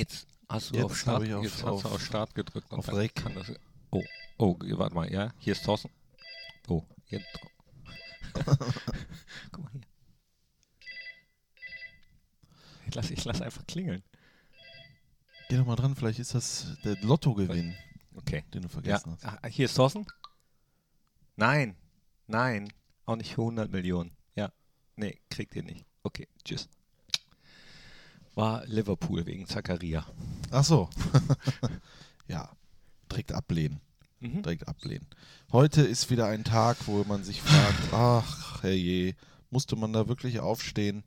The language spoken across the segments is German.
Jetzt hast du Jetzt auf Start, ich auf- jetzt hast du auf Start gedrückt. auf Rec. Kann das, oh, oh, warte mal, ja, hier ist Thorsten. Oh, jetzt. Guck mal hier. Ich lass, ich lass einfach klingeln. Geh doch mal dran, vielleicht ist das der Lottogewinn, Okay. den du Ja, vergessen hast. ah, hier ist Thorsten. Nein, nein, auch nicht für 100 Millionen. Ja, nee, kriegt ihr nicht. Okay, tschüss. War Liverpool wegen Zakaria. Ach so. ja, direkt ablehnen. Mhm. Direkt ablehnen. Heute ist wieder ein Tag, wo man sich fragt, ach herrje, musste man da wirklich aufstehen?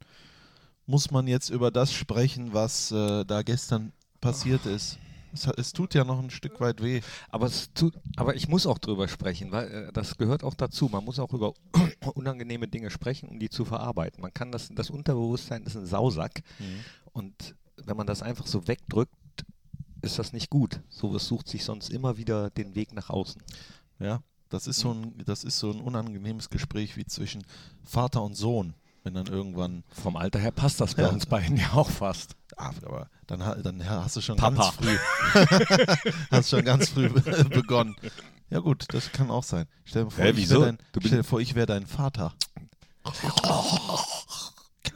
Muss man jetzt über das sprechen, was äh, da gestern passiert ist? Es, es tut ja noch ein Stück weit weh. Aber, es tut, aber ich muss auch drüber sprechen, weil äh, das gehört auch dazu. Man muss auch über unangenehme Dinge sprechen, um die zu verarbeiten. Man kann das, das Unterbewusstsein ist ein Sausack und wenn man das einfach so wegdrückt, ist das nicht gut. Sowas sucht sich sonst immer wieder den Weg nach außen. Ja, das ist so ein, das ist so ein unangenehmes Gespräch wie zwischen Vater und Sohn, wenn dann irgendwann, Vom Alter her passt das bei Ja. uns beiden ja auch fast. ah, aber dann, dann hast du schon Papa. ganz früh, hast schon ganz früh begonnen. Ja gut, das kann auch sein. Stell dir vor, Hä, ich dein, stell dir vor, ich wäre dein Vater.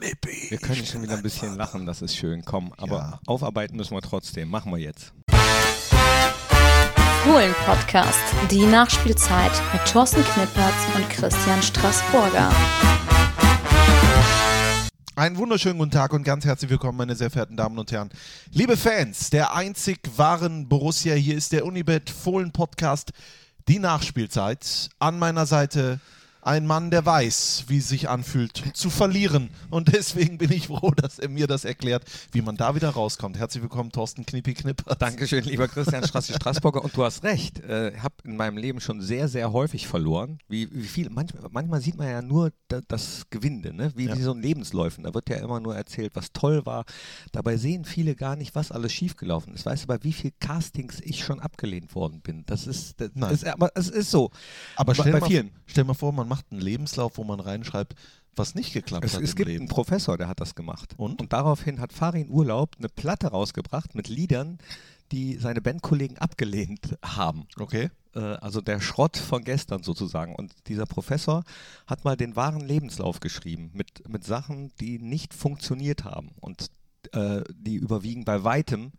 Wir können schon wieder ein bisschen lachen, das ist schön. Komm, aber Ja. aufarbeiten müssen wir trotzdem. Machen wir jetzt. Fohlen-Podcast, die Nachspielzeit mit Thorsten Knippertz und Christian Straßburger. Einen wunderschönen guten Tag und ganz herzlich willkommen, meine sehr verehrten Damen und Herren. Liebe Fans der einzig wahren Borussia, hier ist der Unibet Fohlen Podcast, die Nachspielzeit. An meiner Seite ein Mann, der weiß, wie es sich anfühlt, zu verlieren. Und deswegen bin ich froh, dass er mir das erklärt, wie man da wieder rauskommt. Herzlich willkommen, Thorsten Knippi Knipper. Dankeschön, lieber Christian Strassi Straßburger. Und du hast recht. Ich äh, habe in meinem Leben schon sehr, sehr häufig verloren. Wie, wie viel, manchmal, manchmal sieht man ja nur da, das Gewinde, ne? wie, Ja. wie so ein Lebensläufen. Da wird ja immer nur erzählt, was toll war. Dabei sehen viele gar nicht, was alles schiefgelaufen ist. Weißt du, bei wie viel Castings ich schon abgelehnt worden bin? Das ist, das Nein. ist aber es ist so. Aber Bei- stell, mal, vielen. stell mal vor, man macht einen Lebenslauf, wo man reinschreibt, was nicht geklappt Es, hat es im gibt Leben. einen Professor, der hat das gemacht. Und? daraufhin hat Farin Urlaub eine Platte rausgebracht mit Liedern, die seine Bandkollegen abgelehnt haben. Okay. Äh, also der Schrott von gestern sozusagen. Und dieser Professor hat mal den wahren Lebenslauf geschrieben mit, mit Sachen, die nicht funktioniert haben. Und äh, die überwiegen bei weitem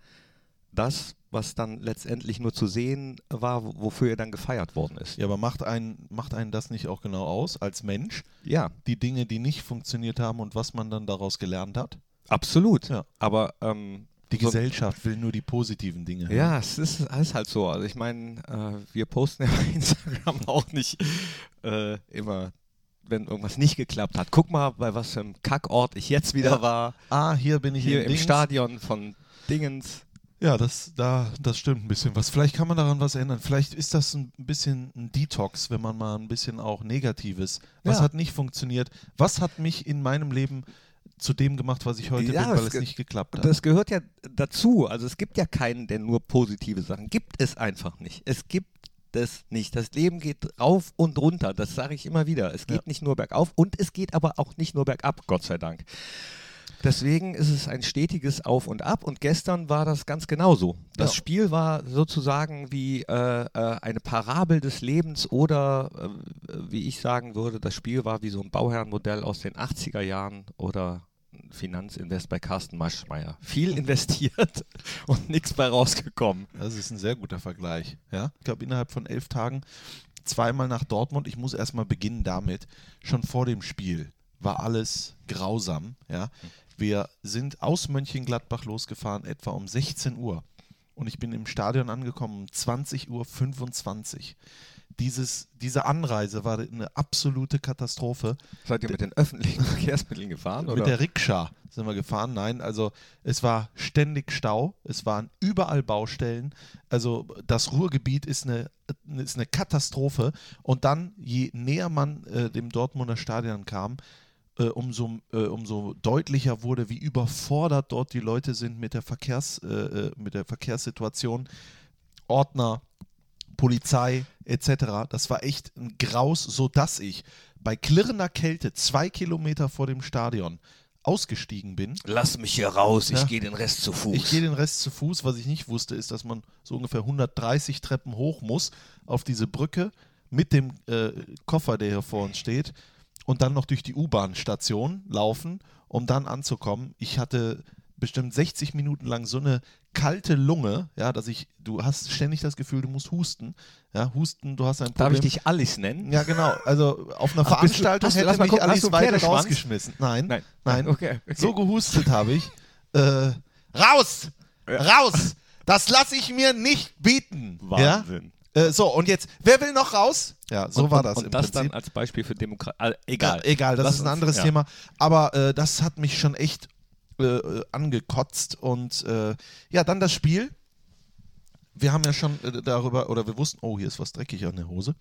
das, was dann letztendlich nur zu sehen war, wo- wofür er dann gefeiert worden ist. Ja, aber macht einen, macht einen das nicht auch genau aus als Mensch? Ja, die Dinge, die nicht funktioniert haben und was man dann daraus gelernt hat. absolut. Ja. Aber ähm, Die Gesellschaft will nur die positiven Dinge. Ja, es ist, ist halt so. Also ich meine, äh, wir posten ja bei Instagram auch nicht äh, immer, wenn irgendwas nicht geklappt hat. Guck mal, bei was für einem Kackort ich jetzt wieder Ja. war. Ah, hier bin ich Hier im Dings. Stadion von Dingens. Ja, das, da, das stimmt ein bisschen was. Vielleicht kann man daran was ändern. Vielleicht ist das ein bisschen ein Detox, wenn man mal ein bisschen auch Negatives. Was Ja. hat nicht funktioniert? Was hat mich in meinem Leben zu dem gemacht, was ich heute Ja, bin, weil es nicht geklappt hat? das gehört ja dazu. Also es gibt ja keinen, der nur positive Sachen. Gibt es einfach nicht. Es gibt es nicht. Das Leben geht rauf und runter. Das sage ich immer wieder. Es geht Ja. nicht nur bergauf und es geht aber auch nicht nur bergab, Gott sei Dank. Deswegen ist es ein stetiges Auf und Ab und gestern war das ganz genauso. Das Ja. Spiel war sozusagen wie äh, äh, eine Parabel des Lebens oder äh, wie ich sagen würde, das Spiel war wie so ein Bauherrenmodell aus den 80er Jahren oder ein Finanzinvest bei Carsten Maschmeyer. Viel investiert und nichts bei rausgekommen. Das ist ein sehr guter Vergleich. Ja? Ich glaube, innerhalb von elf Tagen zweimal nach Dortmund. Ich muss erstmal beginnen damit. Schon vor dem Spiel war alles grausam. Ja? Wir sind aus Mönchengladbach losgefahren, etwa um 16 Uhr. Und ich bin im Stadion angekommen um 20.25 Uhr. Dieses, diese Anreise war eine absolute Katastrophe. Seid ihr mit den öffentlichen Verkehrsmitteln gefahren? Oder? Mit der Rikscha sind wir gefahren. Nein, also es war ständig Stau, es waren überall Baustellen. Also das Ruhrgebiet ist eine, ist eine Katastrophe. Und dann, je näher man äh, dem Dortmunder Stadion kam, umso, äh, umso deutlicher wurde, wie überfordert dort die Leute sind mit der, Verkehrs, äh, äh, mit der Verkehrssituation. Ordner, Polizei etc. Das war echt ein Graus, sodass ich bei klirrender Kälte zwei Kilometer vor dem Stadion ausgestiegen bin. Lass mich hier raus, ich Ja. gehe den Rest zu Fuß. Ich gehe den Rest zu Fuß. Was ich nicht wusste, ist, dass man so ungefähr 130 Treppen hoch muss auf diese Brücke mit dem äh, Koffer, der hier vor uns steht, und dann noch durch die U-Bahn-Station laufen, um dann anzukommen. Ich hatte bestimmt 60 Minuten lang so eine kalte Lunge, ja, dass ich, du hast ständig das Gefühl, du musst husten. Ja, husten, du hast ein Darf Problem. ich dich Alice nennen? Ja, genau. Also auf einer Ach, Veranstaltung du- hätte mich gucken, Alice weiter rausgeschmissen. Nein, Nein. nein. Okay, okay. So gehustet habe ich. Äh, raus! Raus! Das lasse ich mir nicht bieten. Wahnsinn. Ja? Äh, so, und jetzt, wer will noch raus? Ja, so und, war und, das Und im das Prinzip. dann als Beispiel für Demokratie. egal. Ja, egal, das Lass ist ein uns- anderes ja. Thema. Aber äh, das hat mich schon echt äh, äh, angekotzt. Und äh, ja, dann das Spiel. Wir haben ja schon äh, darüber, oder wir wussten, oh, hier ist was dreckig an der Hose.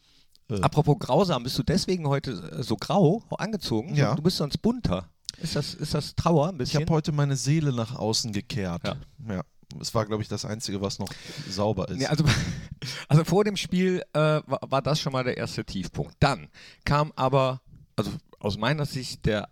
Apropos grausam, bist du deswegen heute äh, so grau angezogen? Ja. Du bist sonst bunter. Ist das, ist das Trauer ein Ich bisschen? habe heute meine Seele nach außen gekehrt. Ja. ja. Es war, glaube ich, das Einzige, was noch sauber ist. Nee, also, also vor dem Spiel äh, war, war das schon mal der erste Tiefpunkt. Dann kam aber, also aus meiner Sicht, der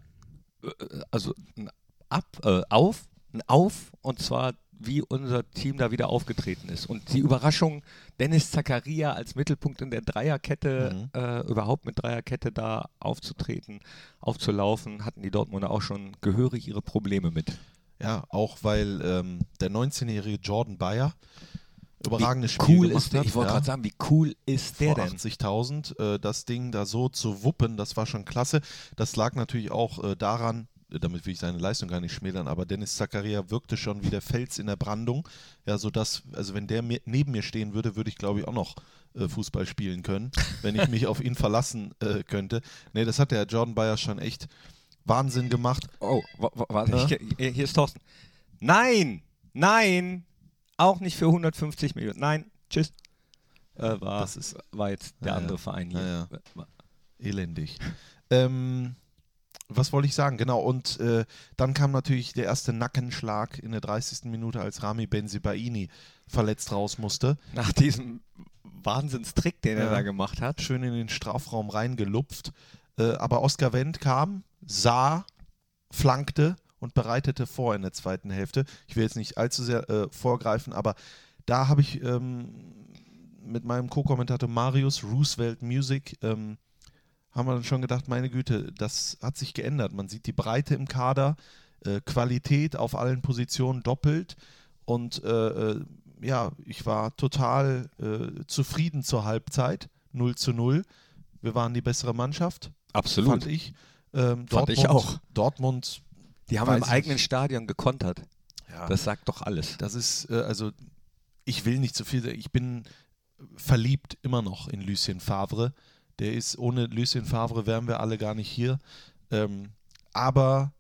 äh, also ein Ab, äh, auf, ein Auf und zwar wie unser Team da wieder aufgetreten ist. Und die Überraschung, Dennis Zakaria als Mittelpunkt in der Dreierkette, äh, überhaupt mit Dreierkette da aufzutreten, aufzulaufen, hatten die Dortmunder auch schon gehörig ihre Probleme mit. Ja, auch weil ähm, der 19-jährige Jordan Bayer überragendes Spiel cool gemacht ist der, hat. ich wollte ja. gerade sagen, wie cool ist der vor denn? 80.000. Äh, das Ding da so zu wuppen, das war schon klasse. Das lag natürlich auch äh, daran, äh, damit will ich seine Leistung gar nicht schmälern, aber Dennis Zakaria wirkte schon wie der Fels in der Brandung. Ja, sodass, also wenn der mir, neben mir stehen würde, würde ich glaube ich auch noch äh, Fußball spielen können, wenn ich mich auf ihn verlassen äh, könnte. Nee, das hat der Jordan Bayer schon echt Wahnsinn gemacht. Oh, wa- wa- warte, Ja? hier ist Thorsten. Nein, nein, auch nicht für 150 Millionen. Nein, tschüss. Äh, war, Das ist- war jetzt der Ja, andere Verein hier. Ja, War- Elendig. ähm, was wollte ich sagen? Genau, und äh, dann kam natürlich der erste Nackenschlag in der 30. Minute, als Rami Benzibaini verletzt raus musste. Nach diesem Wahnsinnstrick, den Ja. er da gemacht hat. Schön in den Strafraum reingelupft. Äh, aber Oskar Wendt kam, sah, flankte und bereitete vor in der zweiten Hälfte. Ich will jetzt nicht allzu sehr äh, vorgreifen, aber da habe ich ähm, mit meinem Co-Kommentator Marius Roosevelt Music ähm, haben wir dann schon gedacht, meine Güte, das hat sich geändert. Man sieht die Breite im Kader, äh, Qualität auf allen Positionen doppelt und äh, äh, ja, ich war total äh, zufrieden zur Halbzeit, 0 zu 0. Wir waren die bessere Mannschaft, Absolut. fand ich. Ähm, Fand ich Dortmund- auch. Dortmund, Die haben im ich eigenen. Stadion gekontert. ja, Das sagt doch alles. das ist, äh, also ich will nicht zu viel sagen, ich bin verliebt immer noch in Lucien Favre. Der ist, ohne Lucien Favre wären wir alle gar nicht hier. Ähm, aber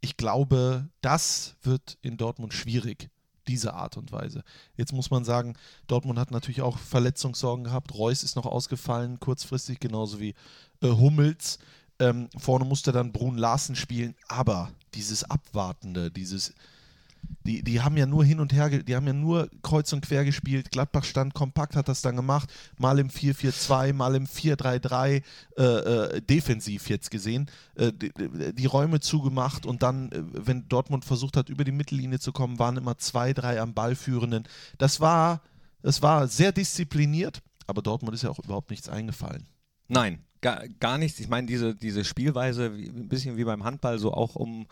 ich glaube, das wird in Dortmund schwierig, diese Art und Weise. Jetzt muss man sagen, Dortmund hat natürlich auch Verletzungssorgen gehabt. Reus ist noch ausgefallen, kurzfristig, genauso wie äh, Hummels. Ähm, vorne musste dann Brun Larsen spielen, aber dieses Abwartende, dieses die, die haben ja nur hin und her, die haben ja nur kreuz und quer gespielt. Gladbach stand kompakt, hat das dann gemacht. Mal im 4-4-2, mal im 4-3-3, äh, äh, defensiv jetzt gesehen. Äh, die, die Räume zugemacht und dann, äh, wenn Dortmund versucht hat, über die Mittellinie zu kommen, waren immer zwei, drei am Ball führenden. Das war, das war sehr diszipliniert, aber Dortmund ist ja auch überhaupt nichts eingefallen. Nein, gar, gar nichts. Ich meine, diese, diese Spielweise, wie, ein bisschen wie beim Handball, so auch um,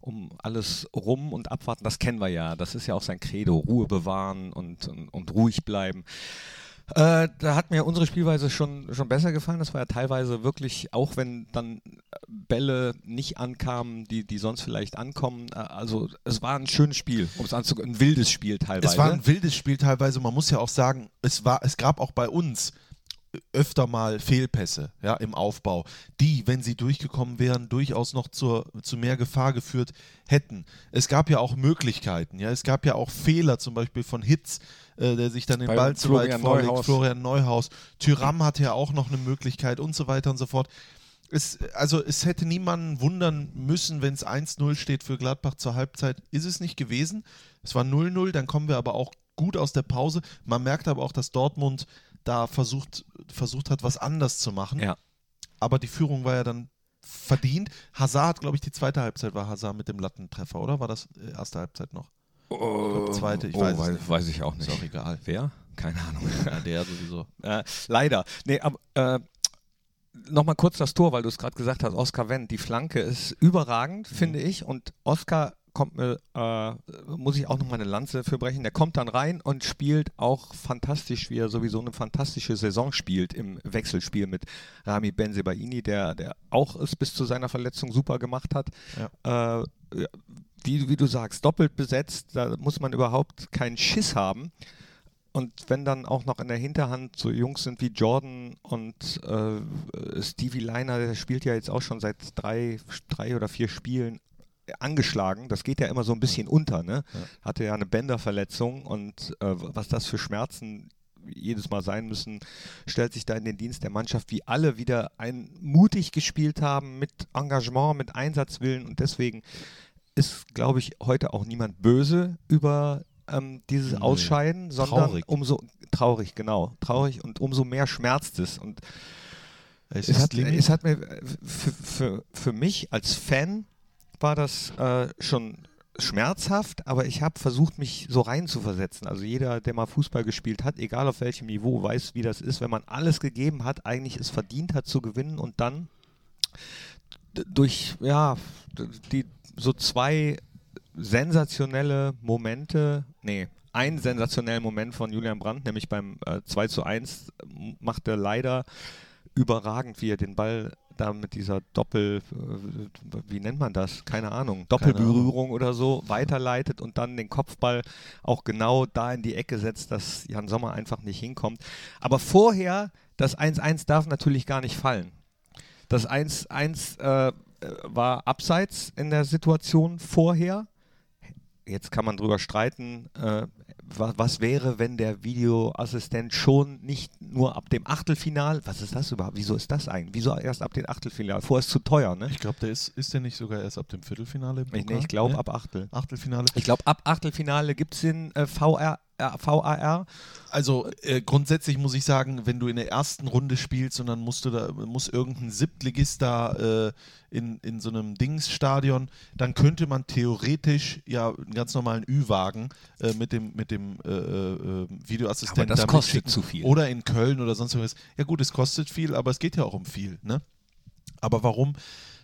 um alles rum und abwarten, das kennen wir ja. Das ist ja auch sein Credo, Ruhe bewahren und, und, und ruhig bleiben. Äh, da hat mir unsere Spielweise schon, schon besser gefallen. Das war ja teilweise wirklich, auch wenn dann Bälle nicht ankamen, die, die sonst vielleicht ankommen. Äh, also es war ein schönes Spiel, um es anzugehen, ein wildes Spiel teilweise. Es war ein wildes Spiel teilweise. Man muss ja auch sagen, es, war, es gab auch bei uns öfter mal Fehlpässe ja, im Aufbau, die, wenn sie durchgekommen wären, durchaus noch zur, zu mehr Gefahr geführt hätten. Es gab ja auch Möglichkeiten. Ja? Es gab ja auch Fehler, zum Beispiel von Hitz, äh, der sich dann den Bei Ball zu weit Florian vorlegt. Neuhaus. Florian Neuhaus. Tyram hatte ja auch noch eine Möglichkeit und so weiter und so fort. Es, also es hätte niemanden wundern müssen, wenn es 1-0 steht für Gladbach zur Halbzeit. Ist es nicht gewesen. Es war 0-0, dann kommen wir aber auch gut aus der Pause. Man merkt aber auch, dass Dortmund da versucht, versucht hat, was anders zu machen. Ja. Aber die Führung war ja dann verdient. Hazard hat, glaube ich, die zweite Halbzeit war Hazard mit dem Lattentreffer, oder? War das äh, erste Halbzeit noch? Oh, zweite, ich oh, weiß weiß, nicht. weiß ich auch nicht. Ist auch egal. Wer? Keine Ahnung. Ja, der sowieso. Äh, leider. Nee, aber äh, nochmal kurz das Tor, weil du es gerade gesagt hast, Oscar Wendt, die Flanke ist überragend, finde ich. Und Oscar kommt mir, äh, muss ich auch nochmal eine Lanze für brechen. Der kommt dann rein und spielt auch fantastisch, wie er sowieso eine fantastische Saison spielt im Wechselspiel mit Rami Benzebaini, der, der auch es bis zu seiner Verletzung super gemacht hat. Äh, ja, wie, wie du sagst, doppelt besetzt, da muss man überhaupt keinen Schiss haben. Und wenn dann auch noch in der Hinterhand so Jungs sind wie Jordan und äh, Stevie Liner, der spielt ja jetzt auch schon seit drei, drei oder vier Spielen angeschlagen. Das geht ja immer so ein bisschen unter. Ne? Ja. Hatte ja eine Bänderverletzung und äh, was das für Schmerzen jedes Mal sein müssen, stellt sich da in den Dienst der Mannschaft, wie alle wieder ein mutig gespielt haben, mit Engagement, mit Einsatzwillen und deswegen ist, glaube ich, heute auch niemand böse über ähm, dieses nee. Ausscheiden, sondern traurig. umso traurig, genau, traurig und umso mehr schmerzt es. Und es, es, hat, es hat, mir für, für, für mich als Fan war das äh, schon schmerzhaft, aber ich habe versucht, mich so reinzuversetzen. Also jeder, der mal Fußball gespielt hat, egal auf welchem Niveau, weiß, wie das ist, wenn man alles gegeben hat, eigentlich es verdient hat zu gewinnen und dann durch ja die so zwei sensationelle Momente, nee, ein sensationeller Moment von Julian Brandt, nämlich beim äh, 2 zu 1 macht er leider überragend, wie er den Ball da mit dieser Doppel, äh, wie nennt man das? Keine Ahnung, Doppelberührung oder so weiterleitet und dann den Kopfball auch genau da in die Ecke setzt, dass Jan Sommer einfach nicht hinkommt. Aber vorher, das 1-1 darf natürlich gar nicht fallen. Das 1-1 äh, war abseits in der Situation vorher jetzt kann man drüber streiten, äh, was, was, wäre, wenn der Videoassistent schon nicht nur ab dem Achtelfinal, was ist das überhaupt, wieso ist das eigentlich, wieso erst ab dem Achtelfinal, vorher ist zu teuer, ne? Ich glaube, der ist, ist der nicht sogar erst ab dem Viertelfinale Ich, nee, ich glaube ne? ab Achtel. Achtelfinale. Ich glaube, ab Achtelfinale gibt es den äh, VR VAR? Also äh, grundsätzlich muss ich sagen, wenn du in der ersten Runde spielst und dann musst du da, muss irgendein Siebtligist da äh, in, in so einem Dingsstadion, dann könnte man theoretisch ja einen ganz normalen Ü-Wagen äh, mit dem, mit dem äh, äh, Videoassistenten. Aber das kostet zu viel. Oder in Köln oder sonst was. Ja gut, es kostet viel, aber es geht ja auch um viel. Ne? Aber warum?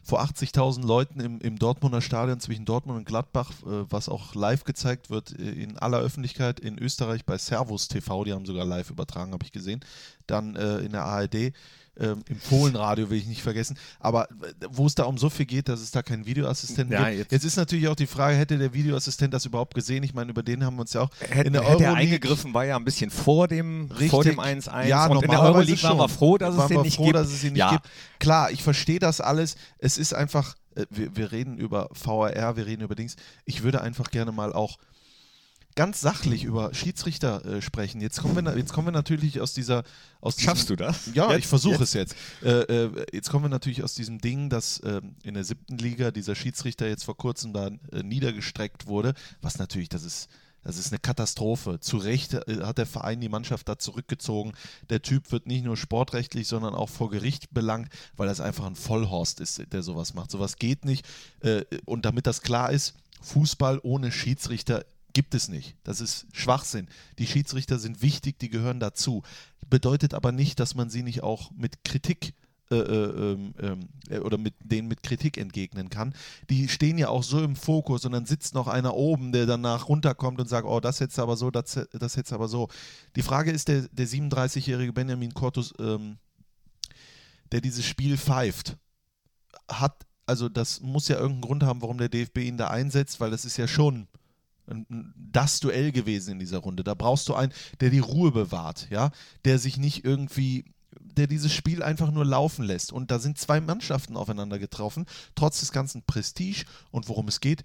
Vor 80.000 Leuten im, im Dortmunder Stadion zwischen Dortmund und Gladbach, äh, was auch live gezeigt wird in aller Öffentlichkeit in Österreich bei Servus TV, die haben sogar live übertragen, habe ich gesehen, dann äh, in der ARD ähm, im Fohlenradio will ich nicht vergessen, aber äh, wo es da um so viel geht, dass es da keinen Videoassistenten ja, gibt. Jetzt, jetzt, ist natürlich auch die Frage, hätte der Videoassistent das überhaupt gesehen? Ich meine, über den haben wir uns ja auch hätte, in der hätte er eingegriffen, war ja ein bisschen vor dem 1-1 ja, und in der Euroleague waren wir froh, dass es den nicht froh, gibt. Dass es ihn nicht ja. gibt. Klar, ich verstehe das alles. Es ist einfach, äh, wir, wir reden über VAR, wir reden über Dings. Ich würde einfach gerne mal auch ganz sachlich über Schiedsrichter äh, sprechen. Jetzt kommen, wir, jetzt kommen wir natürlich aus dieser. Aus Schaffst diesem, du das? Ja, jetzt, ich versuche es jetzt. Äh, äh, jetzt kommen wir natürlich aus diesem Ding, dass ähm, in der siebten Liga dieser Schiedsrichter jetzt vor kurzem da äh, niedergestreckt wurde, was natürlich, das ist. Das ist eine Katastrophe. Zu Recht äh, hat der Verein die Mannschaft da zurückgezogen. Der Typ wird nicht nur sportrechtlich, sondern auch vor Gericht belangt, weil das einfach ein Vollhorst ist, der sowas macht. Sowas geht nicht. Äh, und damit das klar ist, Fußball ohne Schiedsrichter Gibt es nicht. Das ist Schwachsinn. Die Schiedsrichter sind wichtig, die gehören dazu. Bedeutet aber nicht, dass man sie nicht auch mit Kritik äh, äh, ähm, ähm, äh, oder mit denen mit Kritik entgegnen kann. Die stehen ja auch so im Fokus und dann sitzt noch einer oben, der danach runterkommt und sagt, oh, das jetzt aber so, das, das jetzt aber so. Die Frage ist, der, der 37-jährige Benjamin Cortus, ähm, der dieses Spiel pfeift, hat, also das muss ja irgendeinen Grund haben, warum der DFB ihn da einsetzt, weil das ist ja schon das Duell gewesen in dieser Runde. Da brauchst du einen, der die Ruhe bewahrt, ja, der sich nicht irgendwie, der dieses Spiel einfach nur laufen lässt. Und da sind zwei Mannschaften aufeinander getroffen, trotz des ganzen Prestige und worum es geht.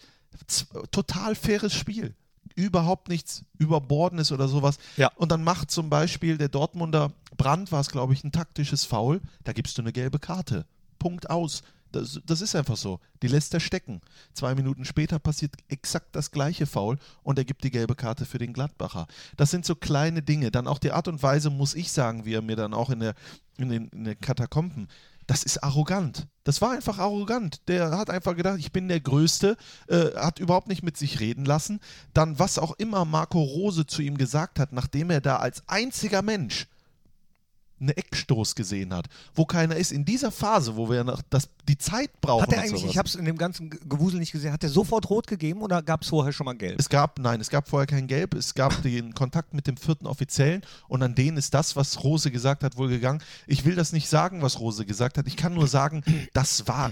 Total faires Spiel. Überhaupt nichts Überbordenes oder sowas. Ja. Und dann macht zum Beispiel der Dortmunder Brand, war es glaube ich, ein taktisches Foul. Da gibst du eine gelbe Karte. Punkt aus. Das, das, ist einfach so. Die lässt er stecken. Zwei Minuten später passiert exakt das gleiche Foul und er gibt die gelbe Karte für den Gladbacher. Das sind so kleine Dinge. Dann auch die Art und Weise, muss ich sagen, wie er mir dann auch in, der, in den, in den Katakomben das ist arrogant. Das war einfach arrogant. Der hat einfach gedacht, ich bin der Größte, äh, hat überhaupt nicht mit sich reden lassen. Dann, was auch immer Marco Rose zu ihm gesagt hat, nachdem er da als einziger Mensch einen Eckstoß gesehen hat, wo keiner ist. In dieser Phase, wo wir noch das, die Zeit brauchen. Hat er eigentlich, sowas. ich habe es in dem ganzen Gewusel nicht gesehen, hat er sofort rot gegeben oder gab es vorher schon mal gelb? Es gab, nein, es gab vorher kein Gelb. Es gab den Kontakt mit dem vierten Offiziellen und an den ist das, was Rose gesagt hat, wohl gegangen. Ich will das nicht sagen, was Rose gesagt hat. Ich kann nur sagen, das war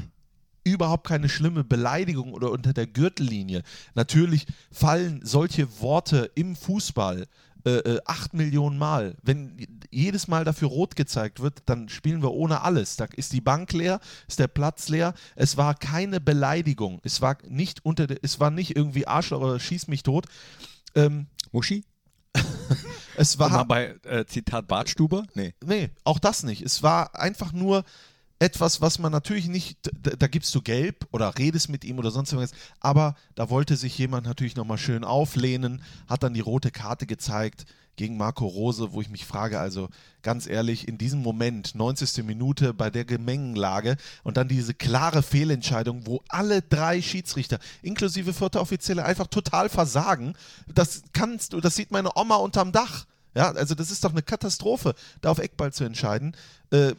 überhaupt keine schlimme Beleidigung oder unter der Gürtellinie. Natürlich fallen solche Worte im Fußball äh, äh, acht Millionen Mal. Wenn jedes Mal dafür rot gezeigt wird, dann spielen wir ohne alles. Da ist die Bank leer, ist der Platz leer. Es war keine Beleidigung. Es war nicht unter, der, es war nicht irgendwie Arschloch oder schieß mich tot. Ähm, Muschi? es War mal bei äh, Zitat Bartstuber? Nee. nee, auch das nicht. Es war einfach nur etwas, was man natürlich nicht, da, da gibst du gelb oder redest mit ihm oder sonst irgendwas, aber da wollte sich jemand natürlich nochmal schön auflehnen, hat dann die rote Karte gezeigt gegen Marco Rose, wo ich mich frage, also ganz ehrlich, in diesem Moment, 90. Minute bei der Gemengenlage und dann diese klare Fehlentscheidung, wo alle drei Schiedsrichter, inklusive vierter Offizielle, einfach total versagen, das kannst du, das sieht meine Oma unterm Dach. Ja, also das ist doch eine Katastrophe, da auf Eckball zu entscheiden. Äh,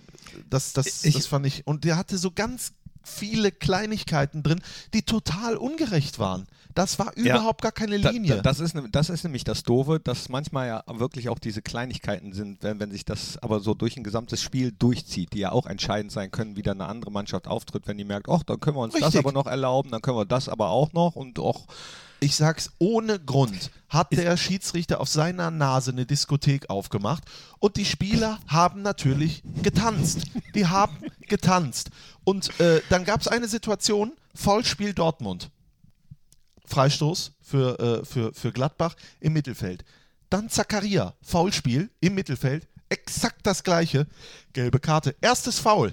das, das, Ich- das fand ich. Und der hatte so ganz viele Kleinigkeiten drin, die total ungerecht waren. Das war überhaupt gar keine Linie. da, das, ist, das ist nämlich das Doofe, dass manchmal ja wirklich auch diese Kleinigkeiten sind, wenn, wenn sich das aber so durch ein gesamtes Spiel durchzieht, die ja auch entscheidend sein können, wie dann eine andere Mannschaft auftritt, wenn die merkt, ach, dann können wir uns das Richtig. aber noch erlauben, dann können wir das aber auch noch und auch ich sag's ohne Grund, hat der Schiedsrichter auf seiner Nase eine Diskothek aufgemacht und die Spieler haben natürlich getanzt. Die haben getanzt. Und äh, dann gab es eine Situation, Foulspiel Dortmund. Freistoß für, äh, für, für Gladbach im Mittelfeld. Dann Zakaria, Foulspiel im Mittelfeld, exakt das gleiche, gelbe Karte. Erstes Foul.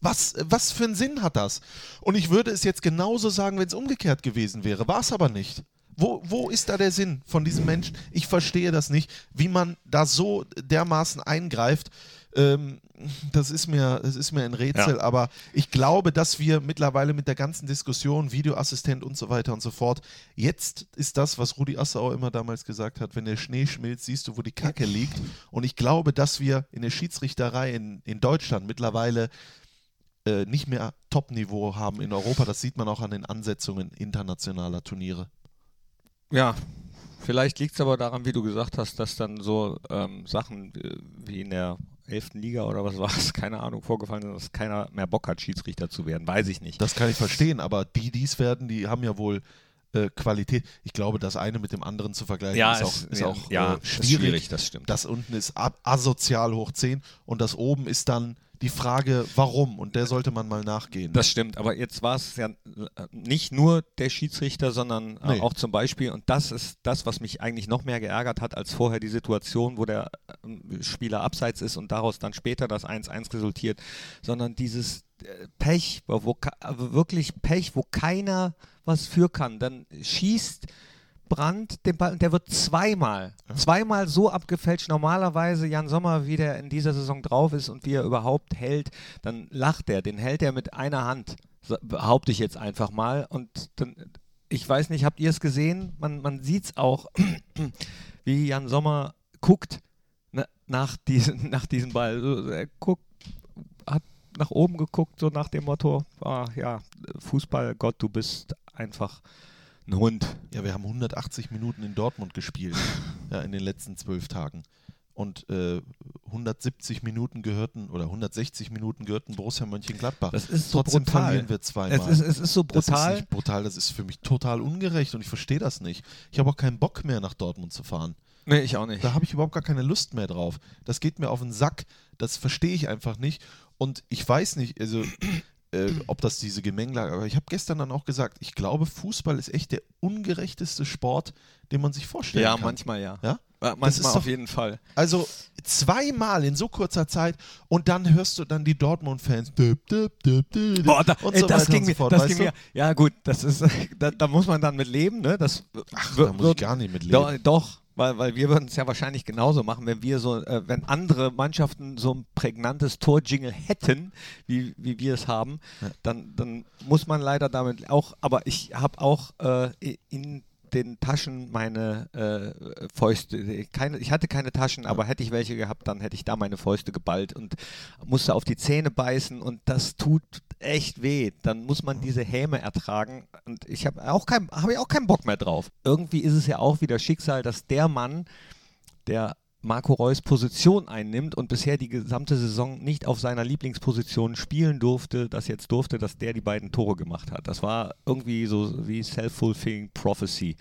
Was, was für einen Sinn hat das? Und ich würde es jetzt genauso sagen, wenn es umgekehrt gewesen wäre. War es aber nicht. Wo, wo ist da der Sinn von diesem Menschen? Ich verstehe das nicht, wie man da so dermaßen eingreift. Ähm, das, ist mir, das ist mir ein Rätsel, Ja. aber ich glaube, dass wir mittlerweile mit der ganzen Diskussion, Videoassistent und so weiter und so fort, jetzt ist das, was Rudi Assauer immer damals gesagt hat, wenn der Schnee schmilzt, siehst du, wo die Kacke liegt. Und ich glaube, dass wir in der Schiedsrichterei in, in Deutschland mittlerweile äh, nicht mehr Top-Niveau haben in Europa. Das sieht man auch an den Ansetzungen internationaler Turniere. Ja, vielleicht liegt es aber daran, wie du gesagt hast, dass dann so ähm, Sachen äh, wie in der 11. Liga oder was war es, keine Ahnung, vorgefallen sind, dass keiner mehr Bock hat, Schiedsrichter zu werden. Weiß ich nicht. Das kann ich verstehen, aber die, die es werden, die haben ja wohl äh, Qualität. Ich glaube, das eine mit dem anderen zu vergleichen, ist auch, ist auch ja, äh, ist schwierig. das stimmt. Das unten ist asozial hoch 10 und das oben ist dann die Frage, warum? Und der sollte man mal nachgehen. Das stimmt, aber jetzt war es ja äh, nicht nur der Schiedsrichter, sondern äh, Nee. auch zum Beispiel, und das ist das, was mich eigentlich noch mehr geärgert hat, als vorher die Situation, wo der äh, Spieler abseits ist und daraus dann später das 1-1 resultiert, sondern dieses Pech, wo, wirklich Pech, wo keiner was für kann. Dann schießt Brandt den Ball und der wird zweimal, zweimal so abgefälscht. Normalerweise Jan Sommer, wie der in dieser Saison drauf ist und wie er überhaupt hält, dann lacht er, den hält er mit einer Hand, behaupte ich jetzt einfach mal. Und dann, ich weiß nicht, habt ihr es gesehen? Man, man sieht es auch, wie Jan Sommer guckt na, nach, diesen, nach diesem Ball. Er guckt, hat nach oben geguckt, so nach dem Motto, ah, ja, Fußball, Gott, du bist einfach ein Hund. Ja, wir haben 180 Minuten in Dortmund gespielt, ja, in den letzten zwölf Tagen. Und äh, 170 Minuten gehörten oder 160 Minuten gehörten Borussia Mönchengladbach. Das ist so Trotzdem brutal. verlieren wir zweimal. Es ist, es ist so Das ist brutal. nicht brutal, das ist für mich total ungerecht und ich verstehe das nicht. Ich habe auch keinen Bock mehr nach Dortmund zu fahren. nee, ich auch nicht. Da habe ich überhaupt gar keine Lust mehr drauf. Das geht mir auf den Sack. Das verstehe ich einfach nicht. Und ich weiß nicht, also äh, ob das diese Gemengelage, aber ich habe gestern dann auch gesagt, ich glaube, Fußball ist echt der ungerechteste Sport, den man sich vorstellen Ja, kann. manchmal ja. Ja? Äh, ist manchmal doch- auf jeden Fall. Also zweimal in so kurzer Zeit und dann hörst du dann die Dortmund-Fans. Boah, da, und ey, so das weiter ging und mir, so fort, das weißt ging du? mir. Ja gut, das ist, da, da muss man dann mit leben, ne? Das Ach, da muss ich gar nicht mit leben. Doch, weil, weil wir würden es ja wahrscheinlich genauso machen, wenn wir so, äh, wenn andere Mannschaften so ein prägnantes Torjingle hätten, wie, wie wir es haben, Ja. dann, dann muss man leider damit auch, aber ich habe auch äh, in den Taschen meine äh, Fäuste, keine, ich hatte keine Taschen, aber hätte ich welche gehabt, dann hätte ich da meine Fäuste geballt und musste auf die Zähne beißen und das tut echt weh. Dann muss man diese Häme ertragen und ich habe auch kein, habe ich auch keinen Bock mehr drauf. Irgendwie ist es ja auch wieder Schicksal, dass der Mann, der Marco Reus Position einnimmt und bisher die gesamte Saison nicht auf seiner Lieblingsposition spielen durfte, das jetzt durfte, dass der die beiden Tore gemacht hat. Das war irgendwie so wie Self-Fulfilling Prophecy.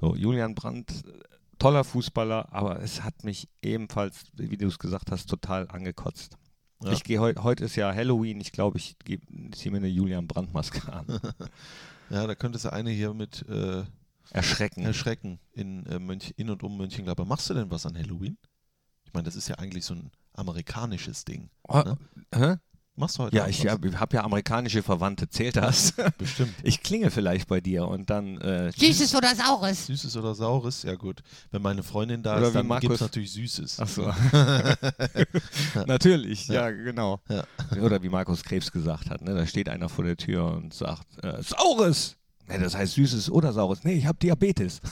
So, Julian Brandt, äh, toller Fußballer, aber es hat mich ebenfalls, wie du es gesagt hast, total angekotzt. Ja. Ich gehe heute, heute ist ja Halloween, ich glaube, ich ziehe mir eine Julian Brandt-Maske an. Ja, da könntest du eine hier mit äh, Erschrecken. erschrecken in, äh, Mönch, in und um Mönchengladbach. Machst du denn was an Halloween? Ich meine, das ist ja eigentlich so ein amerikanisches Ding. Oh, hä? Machst du heute Ja, ich habe hab ja amerikanische Verwandte, zählt das? Bestimmt. Ich klinge vielleicht bei dir und dann äh, Süßes oder Saures? Süßes oder Saures? Ja gut. Wenn meine Freundin da Oder ist, dann gibt Markus- es natürlich Süßes. Ach so. Natürlich, ja, Ja. genau. Ja. Oder wie Markus Krebs gesagt hat, ne, da steht einer vor der Tür und sagt, äh, Saures! Ne, das heißt Süßes oder Saures. Nee, ich habe Diabetes.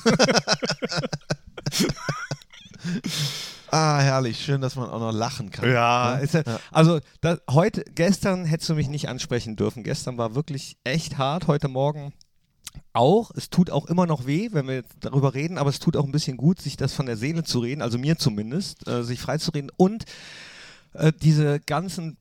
Ah, herrlich. Schön, dass man auch noch lachen kann. Ja, Ne? ja, also da, heute, gestern hättest du mich nicht ansprechen dürfen. Gestern war wirklich echt hart. Heute Morgen auch. Es tut auch immer noch weh, wenn wir jetzt darüber reden, aber es tut auch ein bisschen gut, sich das von der Seele zu reden, also mir zumindest, äh, sich freizureden und äh, diese ganzen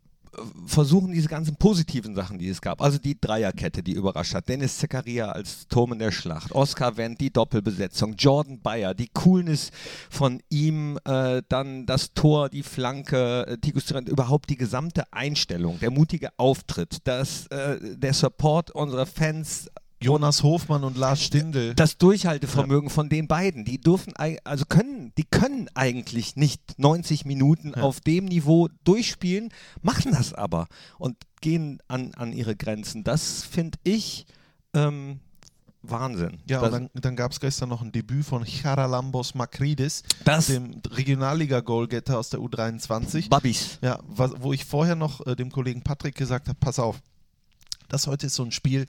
versuchen diese ganzen positiven Sachen, die es gab. Also die Dreierkette, die überrascht hat. Dennis Zakaria als Turm in der Schlacht. Oskar Wendt, die Doppelbesetzung. Jordan Bayer, die Coolness von ihm. Äh, dann das Tor, die Flanke. Äh, Tikus Tyrann, überhaupt die gesamte Einstellung. Der mutige Auftritt. Das, äh, der Support unserer Fans. Jonas Hofmann und Lars Stindl. Das Durchhaltevermögen von den beiden, die dürfen, also können, die können eigentlich nicht 90 Minuten Ja. auf dem Niveau durchspielen, machen das aber und gehen an, an ihre Grenzen. Das finde ich ähm, Wahnsinn. Ja, das, und dann, dann gab es gestern noch ein Debüt von Charalambos Makridis, das dem Regionalliga-Goalgetter aus der U23. Babis. Ja, was, wo ich vorher noch äh, dem Kollegen Patrick gesagt habe, pass auf, das heute ist so ein Spiel,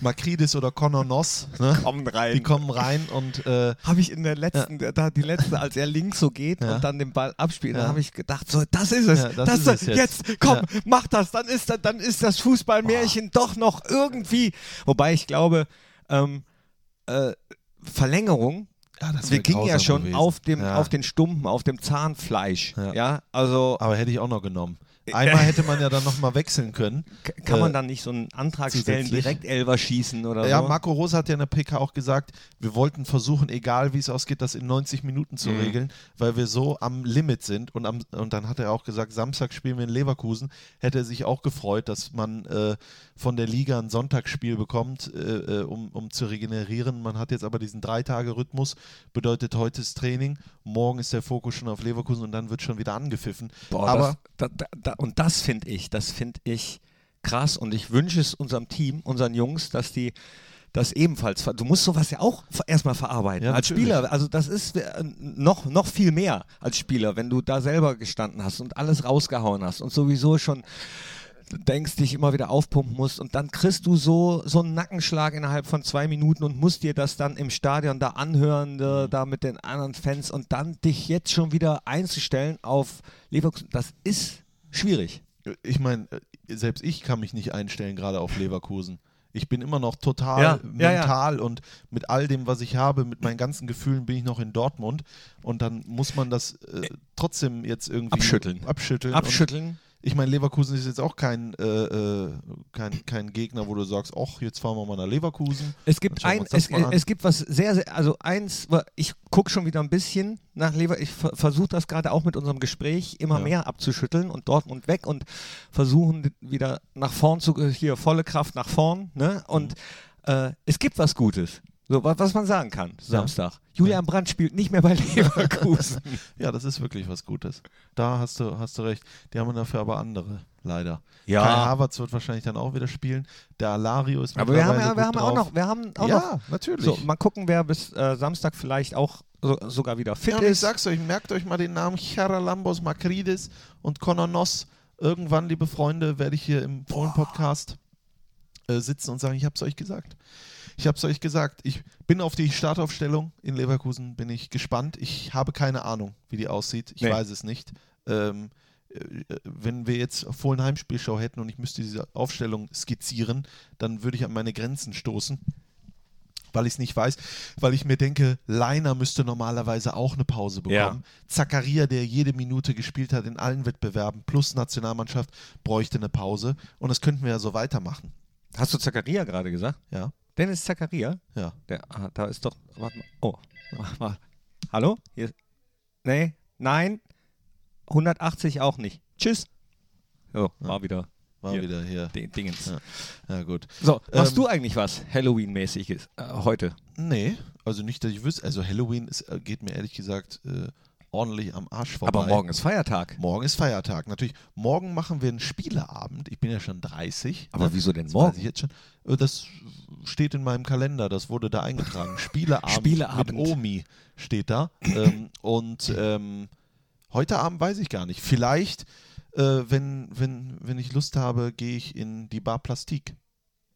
Makridis oder Conor Noss, ne? Kommen rein. die kommen rein und äh, Habe ich in der letzten, da die letzte, als er links so geht Ja. und dann den Ball abspielt, da Ja. habe ich gedacht, so, das ist es, Ja, das das, ist ist es jetzt. jetzt. komm, Ja. mach das, dann ist das, dann ist das Fußballmärchen doch noch irgendwie. Wobei ich glaube, ähm, äh, Verlängerung, ja, das wir gingen ja schon gewesen. auf dem, ja. auf den Stumpen, auf dem Zahnfleisch. Ja, Ja. also Aber hätte ich auch noch genommen. Einmal hätte man ja dann nochmal wechseln können. kann man äh, dann nicht so einen Antrag stellen, direkt Elver schießen oder Ja, so? Marco Rose hat ja in der PK auch gesagt, wir wollten versuchen, egal wie es ausgeht, das in 90 Minuten zu Mhm. regeln, weil wir so am Limit sind. Und, am, und dann hat er auch gesagt, Samstag spielen wir in Leverkusen. Hätte er sich auch gefreut, dass man äh, von der Liga ein Sonntagsspiel bekommt, äh, äh, um, um zu regenerieren. Man hat jetzt aber diesen Drei-Tage-Rhythmus, bedeutet heute ist Training, morgen ist der Fokus schon auf Leverkusen und dann wird schon wieder angepfiffen. Boah, aber das, da, da, und das finde ich, das finde ich krass und ich wünsche es unserem Team, unseren Jungs, dass die das ebenfalls, du musst sowas ja auch erstmal verarbeiten. Ja, als natürlich. Spieler, also das ist äh, noch, noch viel mehr als Spieler, wenn du da selber gestanden hast und alles rausgehauen hast und sowieso schon denkst, dich immer wieder aufpumpen musst und dann kriegst du so, so einen Nackenschlag innerhalb von zwei Minuten und musst dir das dann im Stadion da anhören, da, da mit den anderen Fans und dann dich jetzt schon wieder einzustellen auf Leverkusen, das ist schwierig. ich meine, selbst ich kann mich nicht einstellen, gerade auf Leverkusen. Ich bin immer noch total Ja, ja, ja. mental und mit all dem, was ich habe, mit meinen ganzen Gefühlen bin ich noch in Dortmund und dann muss man das äh, trotzdem jetzt irgendwie Abschütteln. abschütteln. Abschütteln. Ich meine, Leverkusen ist jetzt auch kein, äh, äh, kein, kein Gegner, wo du sagst, ach, jetzt fahren wir mal nach Leverkusen. Es gibt ein, es, es gibt was sehr, sehr, also eins, ich gucke schon wieder ein bisschen nach Lever, ich ver versuche das gerade auch mit unserem Gespräch immer Ja. mehr abzuschütteln und Dortmund weg und versuchen wieder nach vorn zu, hier volle Kraft nach vorn, ne? Und äh, es gibt was Gutes. So, wa- was man sagen kann, Samstag. Julian Brandt spielt nicht mehr bei Leverkusen. Ja, das ist wirklich was Gutes. Da hast du, hast du recht. Die haben dafür aber andere, leider. Ja. Kai Havertz wird wahrscheinlich dann auch wieder spielen. Der Alario ist Aber wir haben, ja, wir haben auch noch, wir haben auch ja, noch natürlich. So, mal gucken, wer bis äh, Samstag vielleicht auch so, sogar wieder fit Ja, und ich ist. sag's euch, merkt euch mal den Namen Charalambos Makridis und Conor Noss. Irgendwann, liebe Freunde, werde ich hier im Fohlen-Podcast äh, sitzen und sagen, ich hab's euch gesagt. Ich hab's euch gesagt. Ich bin auf die Startaufstellung in Leverkusen, bin ich gespannt. Ich habe keine Ahnung, wie die aussieht. Ich Nee. weiß es nicht. Ähm, äh, wenn wir jetzt Fohlen Heimspielshow hätten und ich müsste diese Aufstellung skizzieren, dann würde ich an meine Grenzen stoßen weil ich es nicht weiß, weil ich mir denke, Leiner müsste normalerweise auch eine Pause Ja. bekommen. Zakaria, der jede Minute gespielt hat in allen Wettbewerben, plus Nationalmannschaft, bräuchte eine Pause. Und das könnten wir ja so weitermachen. Hast du Zakaria gerade gesagt? Ja, Dennis Zakaria? ja. Der, ah, da ist doch. Warte mal. Oh. Warte mal. Hallo? Hier. Nee. Nein. 180 auch nicht. Tschüss. So, war wieder War Hier. wieder hier. Ding- Dingens. Ja. Ja, gut. So, machst Ähm, du eigentlich was Halloween-mäßiges äh, heute? Nee, also nicht, dass ich wüsste. Also Halloween ist, äh, geht mir ehrlich gesagt äh, ordentlich am Arsch vorbei. Aber morgen ist Feiertag. Morgen ist Feiertag. Natürlich, morgen machen wir einen Spieleabend. Ich bin ja schon 30. Aber wieso denn Das weiß morgen? ich jetzt schon. Äh, Das steht in meinem Kalender, das wurde da eingetragen. Spieleabend, Spieleabend. mit Omi steht da. ähm, und ähm, heute Abend weiß ich gar nicht. Vielleicht, äh, wenn, wenn, wenn ich Lust habe, gehe ich in die Bar Plastik.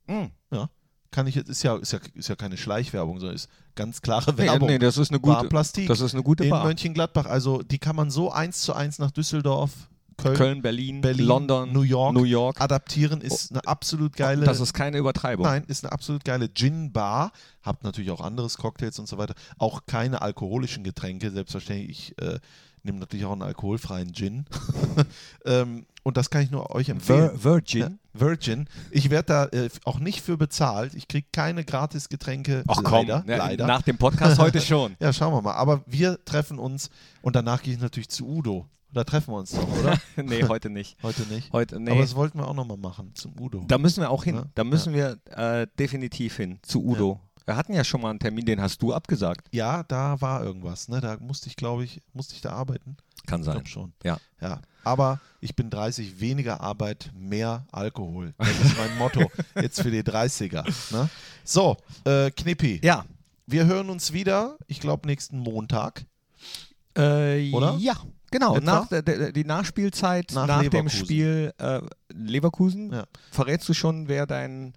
Hm. Ja. Kann ich jetzt, ist ja, ist ja, ist ja keine Schleichwerbung, sondern ist ganz klare Nee, Werbung. nee, das ist eine gute, Plastik. das ist eine gute in Bar. Mönchengladbach. Also die kann man so eins zu eins nach Düsseldorf, Köln, Köln, Berlin, Berlin, London, New York, New York. adaptieren. Ist eine absolut geile. Das ist keine Übertreibung. Nein, ist eine absolut geile Gin-Bar. Habt natürlich auch anderes Cocktails und so weiter. Auch keine alkoholischen Getränke. Selbstverständlich. Ich äh, nehme natürlich auch einen alkoholfreien Gin. ähm, und das kann ich nur euch empfehlen. Vir Virgin. Ja, Virgin. Ich werde da äh, auch nicht für bezahlt. Ich kriege keine Gratis-Getränke. Ach komm, leider, ja, leider. nach dem Podcast heute schon. Ja, schauen wir mal. Aber wir treffen uns und danach gehe ich natürlich zu Udo. Da treffen wir uns doch, oder? nee, heute nicht. Heute nicht. Heute, nee. Aber das wollten wir auch nochmal machen, zum Udo. Da müssen wir auch hin. Ja, Da müssen wir äh, definitiv hin. Zu Udo. Wir hatten ja schon mal einen Termin, den hast du abgesagt. ja, da war irgendwas. Ne? Da musste ich, glaube ich, musste ich da arbeiten. Kann Ich sein. glaube schon. Ja. Ja. Aber ich bin 30, weniger Arbeit, mehr Alkohol. Das ist mein Motto jetzt für die 30er. Ne? So, äh, Knippi, Ja. wir hören uns wieder, ich glaube, nächsten Montag. Äh, Oder? Ja, genau. Etwa? Nach der, der, die Nachspielzeit Nach nach, dem. Spiel äh, Leverkusen. Ja. Verrätst du schon, wer dein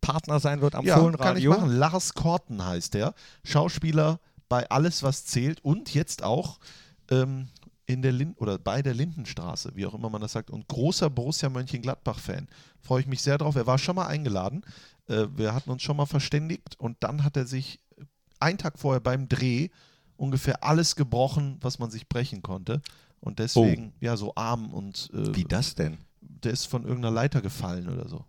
Partner sein wird am ja, kann ich Fohlenradio? machen. Lars Korten heißt der. Schauspieler bei Alles, was zählt und jetzt auch ähm, in der Lin oder bei der Lindenstraße, wie auch immer man das sagt, und großer Borussia Mönchengladbach-Fan. Freue ich mich sehr drauf. Er war schon mal eingeladen. Äh, wir hatten uns schon mal verständigt und dann hat er sich einen Tag vorher beim Dreh ungefähr alles gebrochen, was man sich brechen konnte. Und deswegen, ja, so arm und äh, Wie das denn? der ist von irgendeiner Leiter gefallen oder so.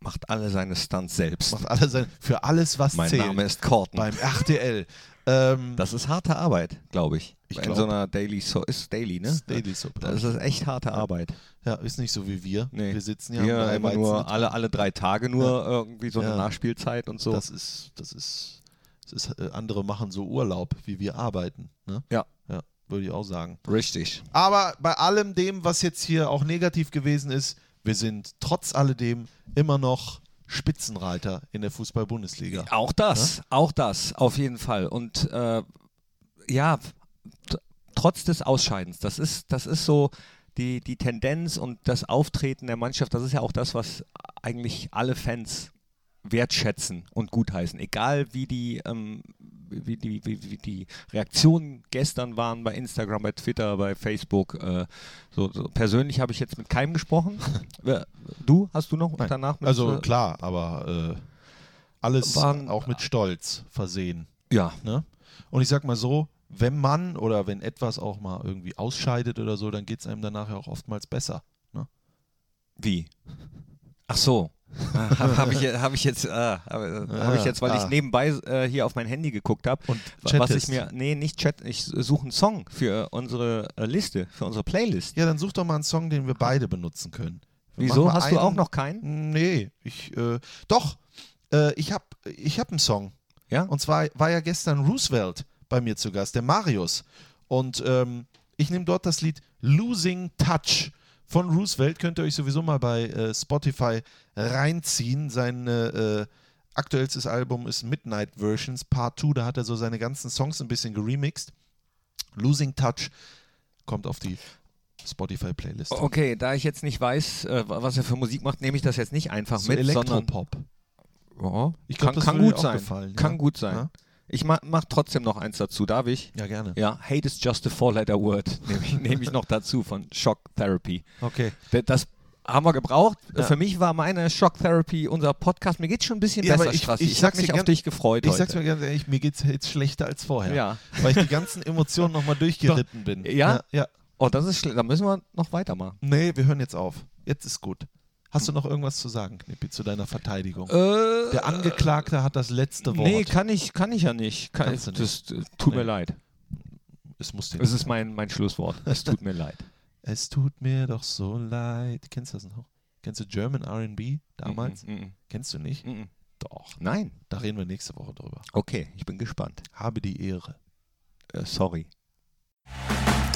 Macht alle seine Stunts selbst. Macht alle sein, für alles, was mein zählt. Name ist Korten. beim RTL. Ähm, Das ist harte Arbeit, glaube ich. Ich In glaub. so einer Daily So ist Daily, ne? Daily Soap. Das ist echt harte Arbeit. ja, ist nicht so wie wir. Nee. Wir sitzen ja Wir immer Weizen. nur alle, alle drei Tage nur irgendwie so eine Ja. Nachspielzeit und so. Das ist, das ist, das ist äh, andere machen so Urlaub, wie wir arbeiten. Ne? Ja. Ja, würde ich auch sagen. Richtig. Aber bei allem dem, was jetzt hier auch negativ gewesen ist, wir sind trotz alledem immer noch Spitzenreiter in der Fußball-Bundesliga. Auch das, auch das, auf jeden Fall. Und äh, ja, trotz des Ausscheidens, das ist, das ist so die, die Tendenz und das Auftreten der Mannschaft, das ist ja auch das, was eigentlich alle Fans wertschätzen und gutheißen. Egal wie die, ähm, wie die, wie, wie die Reaktionen gestern waren bei Instagram, bei Twitter, bei Facebook. Äh, so, so persönlich habe ich jetzt mit keinem gesprochen. Du, hast du noch Nein. danach mit Also äh, klar, aber äh, alles Waren- auch mit Stolz versehen. Ja, Ne? Und ich sag mal so, wenn man oder wenn etwas auch mal irgendwie ausscheidet oder so, dann geht es einem danach ja auch oftmals besser. Ne? Wie? Ach so. Habe hab ich, hab ich jetzt, äh, hab, hab ich jetzt, weil ah. ich nebenbei äh, hier auf mein Handy geguckt habe, Und was ich chattest. mir, nee, nicht Chat, ich suche einen Song für unsere äh, Liste, für unsere Playlist. Ja, dann such doch mal einen Song, den wir beide benutzen können. Wir Wieso? Hast du einen- auch noch keinen? Nee, ich, äh, doch, äh, ich hab, ich hab einen Song. Ja? Und zwar war ja gestern Roosevelt bei mir zu Gast, der Marius. Und ähm, ich nehme dort das Lied Losing Touch von Roosevelt. Könnt ihr euch sowieso mal bei äh, Spotify reinziehen. Seine äh, aktuellstes Album ist Midnight Versions Part 2. Da hat er so seine ganzen Songs ein bisschen geremixed. Losing Touch kommt auf die Spotify-Playlist. Okay, da ich jetzt nicht weiß, äh, was er für Musik macht, nehme ich das jetzt nicht einfach so mit, sondern Elektropop. ja, Ich glaub, kann, das kann gut auch sein. gefallen, Kann ja. gut sein. Ja. Ich ma mach trotzdem noch eins dazu, darf ich? Ja, gerne. Ja, Hate is just a four-letter word, nehme ich, nehm ich noch dazu von Shock Therapy. Okay. Das haben wir gebraucht. Ja. Für mich war meine Shock Therapy unser Podcast. Mir geht schon ein bisschen Ja, besser, ich- Strassi. ich Ich, habe mich auf dich gefreut Ich heute. sag's mir ganz ehrlich, mir geht's jetzt schlechter als vorher. Ja. Weil ich die ganzen Emotionen nochmal durchgeritten bin. Ja? ja? Ja. Oh, das ist schlecht. Da müssen wir noch weitermachen. Nee, wir hören jetzt auf. Jetzt ist gut. Hast du noch irgendwas zu sagen, Knippi, zu deiner Verteidigung? Äh, Der Angeklagte hat das letzte Wort. Nee, kann ich, kann ich ja nicht. Kann, Kannst du nicht. Das tut mir Nee. leid. es muss dir Das ist mein, mein Schlusswort. Es tut mir leid. Es tut mir doch so leid. Kennst du das noch? Kennst du German R&B damals? Mm, mm, Kennst du nicht? mm, mm. Doch. Nein. Da reden wir nächste Woche drüber. Okay, ich bin gespannt. Habe die Ehre. Äh, sorry.